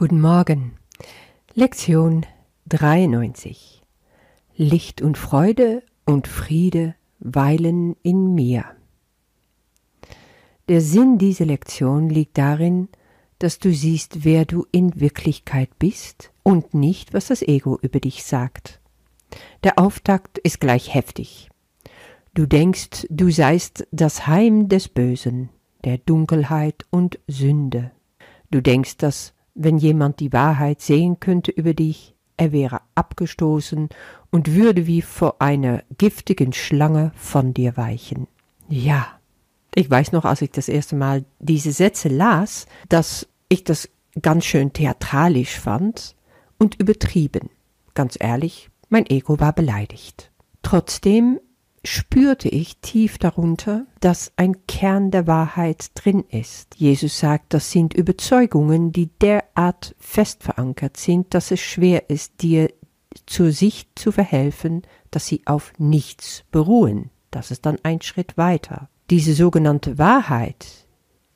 Guten Morgen. Lektion 93. Licht und Freude und Friede weilen in mir. Der Sinn dieser Lektion liegt darin, dass du siehst, wer du in Wirklichkeit bist und nicht, was das Ego über dich sagt. Der Auftakt ist gleich heftig. Du denkst, du seist das Heim des Bösen, der Dunkelheit und Sünde. Du denkst, dass wenn jemand die Wahrheit sehen könnte über dich, er wäre abgestoßen und würde wie vor einer giftigen Schlange von dir weichen. Ja, ich weiß noch, als ich das erste Mal diese Sätze las, dass ich das ganz schön theatralisch fand und übertrieben. Ganz ehrlich, mein Ego war beleidigt. Trotzdem spürte ich tief darunter, dass ein Kern der Wahrheit drin ist. Jesus sagt, das sind Überzeugungen, die derart fest verankert sind, dass es schwer ist, dir zur Sicht zu verhelfen, dass sie auf nichts beruhen. Das ist dann ein Schritt weiter. Diese sogenannte Wahrheit,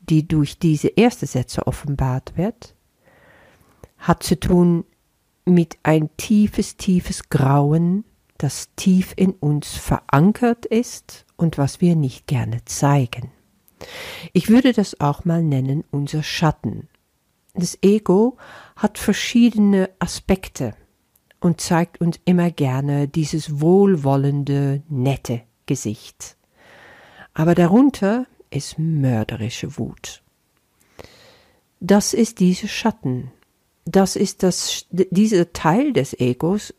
die durch diese erste Sätze offenbart wird, hat zu tun mit ein tiefes, tiefes Grauen, das tief in uns verankert ist und was wir nicht gerne zeigen. Ich würde das auch mal nennen unser Schatten. Das Ego hat verschiedene Aspekte und zeigt uns immer gerne dieses wohlwollende, nette Gesicht. Aber darunter ist mörderische Wut. Das ist dieser Schatten. Das ist das, dieser Teil des Egos,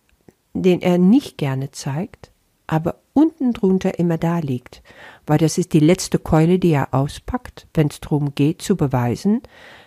den er nicht gerne zeigt, aber unten drunter immer da liegt, weil das ist die letzte Keule, die er auspackt, wenn es darum geht zu beweisen,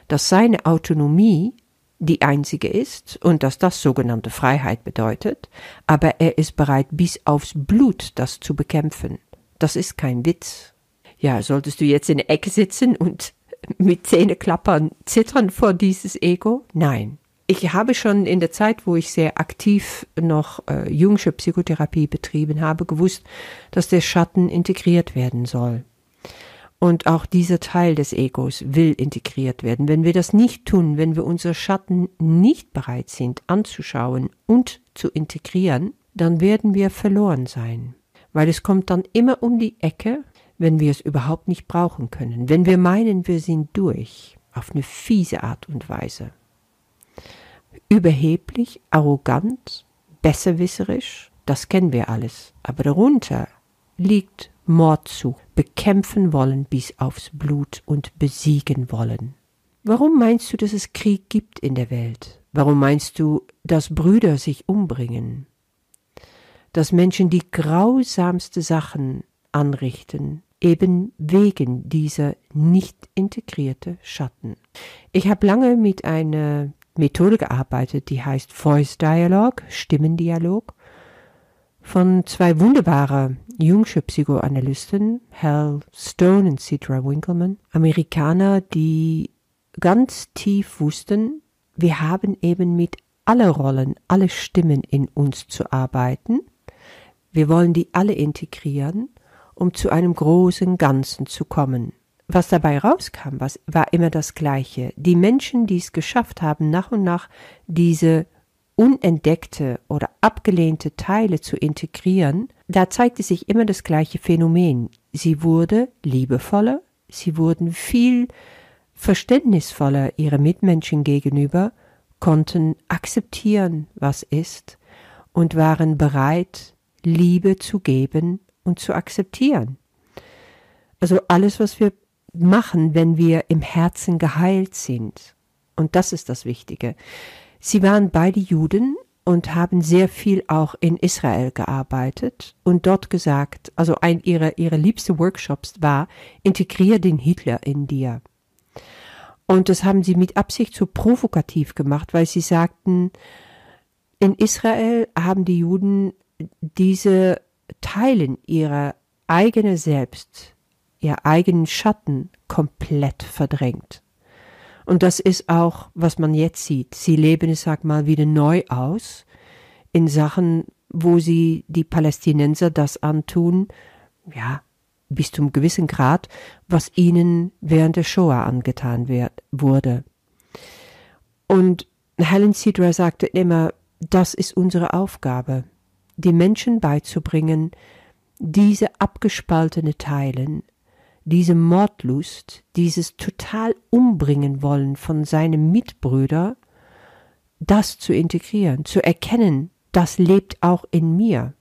dass seine Autonomie die einzige ist und dass das sogenannte Freiheit bedeutet, aber er ist bereit, bis aufs Blut das zu bekämpfen. Das ist kein Witz. Ja, solltest du jetzt in der Ecke sitzen und mit Zähneklappern zittern vor dieses Ego? Nein ich habe schon in der Zeit, wo ich sehr aktiv noch äh, jungsche Psychotherapie betrieben habe, gewusst, dass der Schatten integriert werden soll. Und auch dieser Teil des Egos will integriert werden. Wenn wir das nicht tun, wenn wir unsere Schatten nicht bereit sind anzuschauen und zu integrieren, dann werden wir verloren sein. Weil es kommt dann immer um die Ecke, wenn wir es überhaupt nicht brauchen können. Wenn wir meinen, wir sind durch. Auf eine fiese Art und Weise überheblich, arrogant, besserwisserisch, das kennen wir alles. Aber darunter liegt Mord zu, bekämpfen wollen bis aufs Blut und besiegen wollen. Warum meinst du, dass es Krieg gibt in der Welt? Warum meinst du, dass Brüder sich umbringen? Dass Menschen die grausamste Sachen anrichten, eben wegen dieser nicht integrierte Schatten. Ich habe lange mit einer Methode gearbeitet, die heißt Voice Dialogue, Stimmendialog, von zwei wunderbare jungsche Psychoanalysten, Hal Stone und Citra Winkleman, Amerikaner, die ganz tief wussten, wir haben eben mit alle Rollen, alle Stimmen in uns zu arbeiten. Wir wollen die alle integrieren, um zu einem großen Ganzen zu kommen was dabei rauskam, was, war immer das Gleiche. Die Menschen, die es geschafft haben, nach und nach diese unentdeckte oder abgelehnte Teile zu integrieren, da zeigte sich immer das gleiche Phänomen. Sie wurde liebevoller, sie wurden viel verständnisvoller ihre Mitmenschen gegenüber, konnten akzeptieren, was ist und waren bereit, Liebe zu geben und zu akzeptieren. Also alles, was wir machen, wenn wir im Herzen geheilt sind. Und das ist das Wichtige. Sie waren beide Juden und haben sehr viel auch in Israel gearbeitet und dort gesagt, also ein ihrer ihre liebste Workshops war, integrier den Hitler in dir. Und das haben sie mit Absicht so provokativ gemacht, weil sie sagten, in Israel haben die Juden diese Teilen ihrer eigene Selbst ihr eigenen Schatten komplett verdrängt. Und das ist auch, was man jetzt sieht. Sie leben es, sag mal, wieder neu aus in Sachen, wo sie die Palästinenser das antun, ja, bis zum gewissen Grad, was ihnen während der Shoah angetan wird, wurde. Und Helen Sidra sagte immer, das ist unsere Aufgabe, die Menschen beizubringen, diese abgespaltene Teilen, diese Mordlust, dieses total umbringen wollen von seinem Mitbrüder, das zu integrieren, zu erkennen, das lebt auch in mir.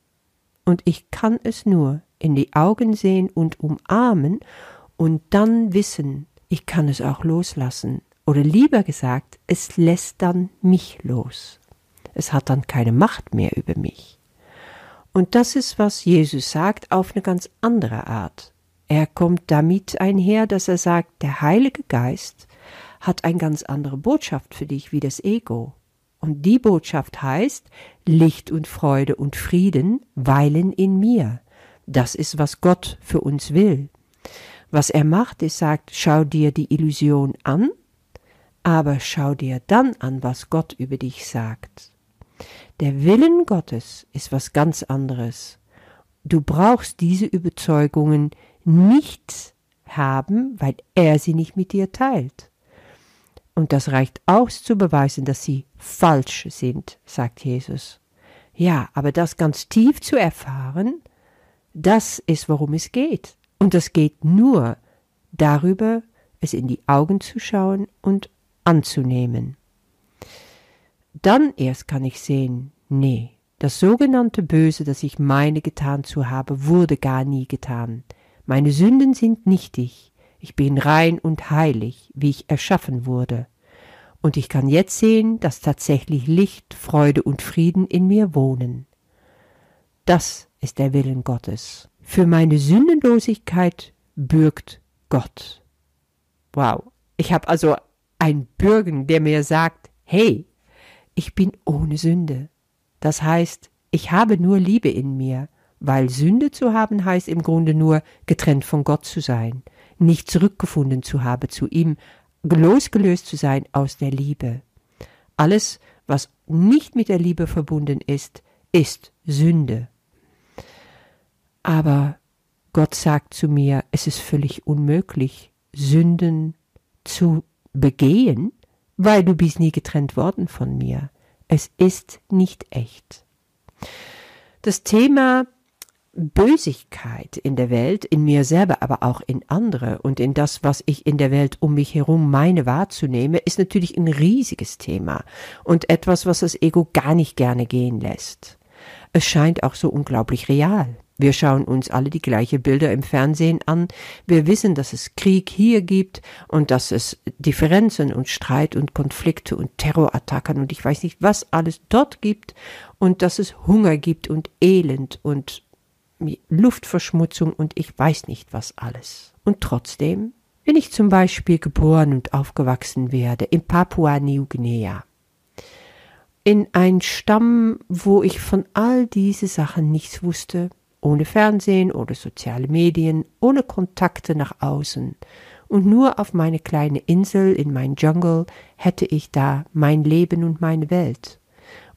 Und ich kann es nur in die Augen sehen und umarmen und dann wissen, ich kann es auch loslassen. Oder lieber gesagt, es lässt dann mich los. Es hat dann keine Macht mehr über mich. Und das ist, was Jesus sagt, auf eine ganz andere Art. Er kommt damit einher, dass er sagt, der Heilige Geist hat eine ganz andere Botschaft für dich wie das Ego. Und die Botschaft heißt, Licht und Freude und Frieden weilen in mir. Das ist, was Gott für uns will. Was er macht, ist sagt, schau dir die Illusion an, aber schau dir dann an, was Gott über dich sagt. Der Willen Gottes ist was ganz anderes. Du brauchst diese Überzeugungen nicht haben, weil er sie nicht mit dir teilt. Und das reicht aus zu beweisen, dass sie falsch sind, sagt Jesus. Ja, aber das ganz tief zu erfahren, das ist, worum es geht. Und das geht nur darüber, es in die Augen zu schauen und anzunehmen. Dann erst kann ich sehen, nee, das sogenannte Böse, das ich meine getan zu habe, wurde gar nie getan. Meine Sünden sind nichtig. Ich bin rein und heilig, wie ich erschaffen wurde. Und ich kann jetzt sehen, dass tatsächlich Licht, Freude und Frieden in mir wohnen. Das ist der Willen Gottes. Für meine Sündenlosigkeit bürgt Gott. Wow. Ich habe also einen Bürgen, der mir sagt, hey, ich bin ohne Sünde. Das heißt, ich habe nur Liebe in mir, weil Sünde zu haben heißt im Grunde nur getrennt von Gott zu sein, nicht zurückgefunden zu haben zu ihm, losgelöst zu sein aus der Liebe. Alles, was nicht mit der Liebe verbunden ist, ist Sünde. Aber Gott sagt zu mir, es ist völlig unmöglich, Sünden zu begehen, weil du bist nie getrennt worden von mir. Es ist nicht echt. Das Thema Bösigkeit in der Welt, in mir selber, aber auch in andere und in das, was ich in der Welt um mich herum meine wahrzunehmen, ist natürlich ein riesiges Thema und etwas, was das Ego gar nicht gerne gehen lässt. Es scheint auch so unglaublich real. Wir schauen uns alle die gleichen Bilder im Fernsehen an. Wir wissen, dass es Krieg hier gibt und dass es Differenzen und Streit und Konflikte und Terrorattacken und ich weiß nicht, was alles dort gibt und dass es Hunger gibt und Elend und Luftverschmutzung und ich weiß nicht was alles. Und trotzdem, wenn ich zum Beispiel geboren und aufgewachsen werde in Papua-Neuguinea, in ein Stamm, wo ich von all diese Sachen nichts wusste, ohne Fernsehen oder soziale Medien, ohne Kontakte nach außen. Und nur auf meine kleine Insel in mein Jungle hätte ich da mein Leben und meine Welt.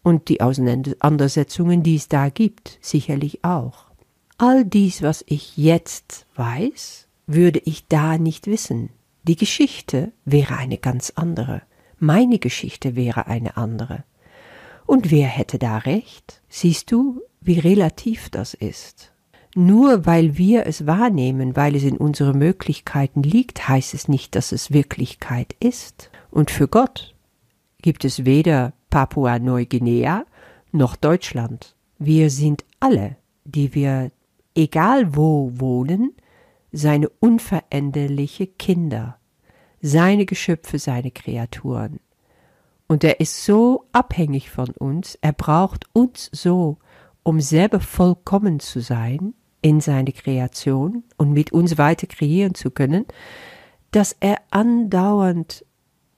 Und die Auseinandersetzungen, die es da gibt, sicherlich auch. All dies, was ich jetzt weiß, würde ich da nicht wissen. Die Geschichte wäre eine ganz andere. Meine Geschichte wäre eine andere. Und wer hätte da recht? Siehst du, wie relativ das ist. Nur weil wir es wahrnehmen, weil es in unseren Möglichkeiten liegt, heißt es nicht, dass es Wirklichkeit ist. Und für Gott gibt es weder Papua-Neuguinea noch Deutschland. Wir sind alle, die wir, egal wo wohnen, seine unveränderliche Kinder, seine Geschöpfe, seine Kreaturen. Und er ist so abhängig von uns, er braucht uns so, um selber vollkommen zu sein in seine Kreation und mit uns weiter kreieren zu können, dass er andauernd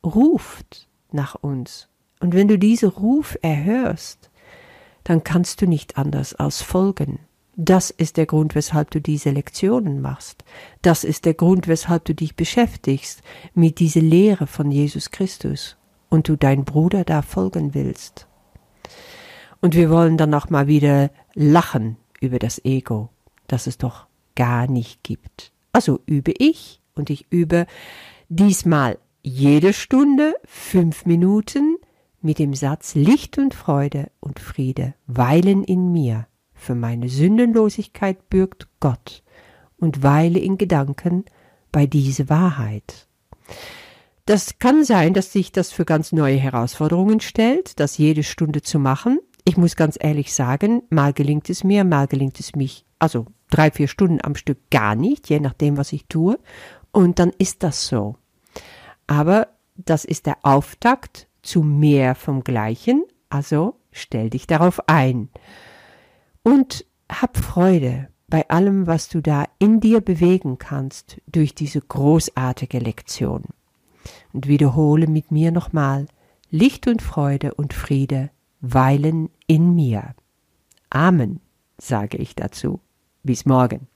ruft nach uns. Und wenn du diesen Ruf erhörst, dann kannst du nicht anders als folgen. Das ist der Grund, weshalb du diese Lektionen machst. Das ist der Grund, weshalb du dich beschäftigst mit dieser Lehre von Jesus Christus und du dein Bruder da folgen willst. Und wir wollen dann auch mal wieder lachen über das Ego, das es doch gar nicht gibt. Also übe ich und ich übe diesmal jede Stunde fünf Minuten mit dem Satz Licht und Freude und Friede weilen in mir. Für meine Sündenlosigkeit bürgt Gott und weile in Gedanken bei diese Wahrheit. Das kann sein, dass sich das für ganz neue Herausforderungen stellt, das jede Stunde zu machen. Ich muss ganz ehrlich sagen, mal gelingt es mir, mal gelingt es mich, also drei, vier Stunden am Stück gar nicht, je nachdem, was ich tue. Und dann ist das so. Aber das ist der Auftakt zu mehr vom Gleichen, also stell dich darauf ein. Und hab Freude bei allem, was du da in dir bewegen kannst durch diese großartige Lektion. Und wiederhole mit mir nochmal, Licht und Freude und Friede weilen in mir. Amen, sage ich dazu. Bis morgen.